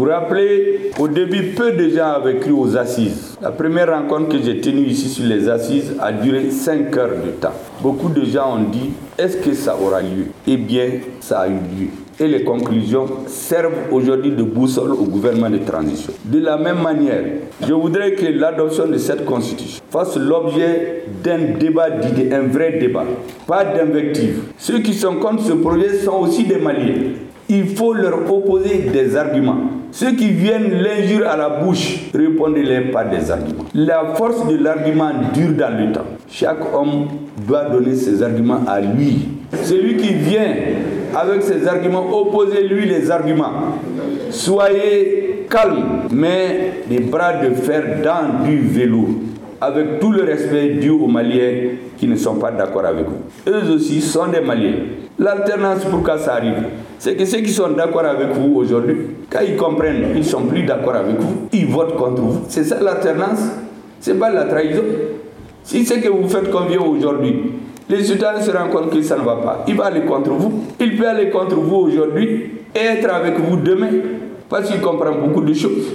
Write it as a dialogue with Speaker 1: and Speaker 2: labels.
Speaker 1: Vous vous rappelez, au début, peu de gens avaient cru aux assises. La première rencontre que j'ai tenue ici sur les assises a duré 5 heures de temps. Beaucoup de gens ont dit, est-ce que ça aura lieu? Eh bien, ça a eu lieu et les conclusions servent aujourd'hui de boussole au gouvernement de transition. De la même manière, je voudrais que l'adoption de cette constitution fasse l'objet d'un débat d'idées, un vrai débat, pas d'invective. Ceux qui sont contre ce projet sont aussi des Maliens. Il faut leur opposer des arguments. Ceux qui viennent l'injure à la bouche, répondez-les par des arguments. La force de l'argument dure dans le temps. Chaque homme doit donner ses arguments à lui. Celui qui vient avec ses arguments, opposez-lui les arguments. Soyez calme, mais des bras de fer dans du vélo, avec tout le respect dû aux Maliens qui ne sont pas d'accord avec vous. Eux aussi sont des Maliens. L'alternance, pourquoi ça arrive C'est que ceux qui sont d'accord avec vous aujourd'hui, quand ils comprennent qu'ils ne sont plus d'accord avec vous, ils votent contre vous. C'est ça l'alternance C'est pas la trahison. Si c'est que vous faites convier aujourd'hui, les citoyens se rendent compte que ça ne va pas. Il va aller contre vous. Il peut aller contre vous aujourd'hui et être avec vous demain parce qu'il comprend beaucoup de choses.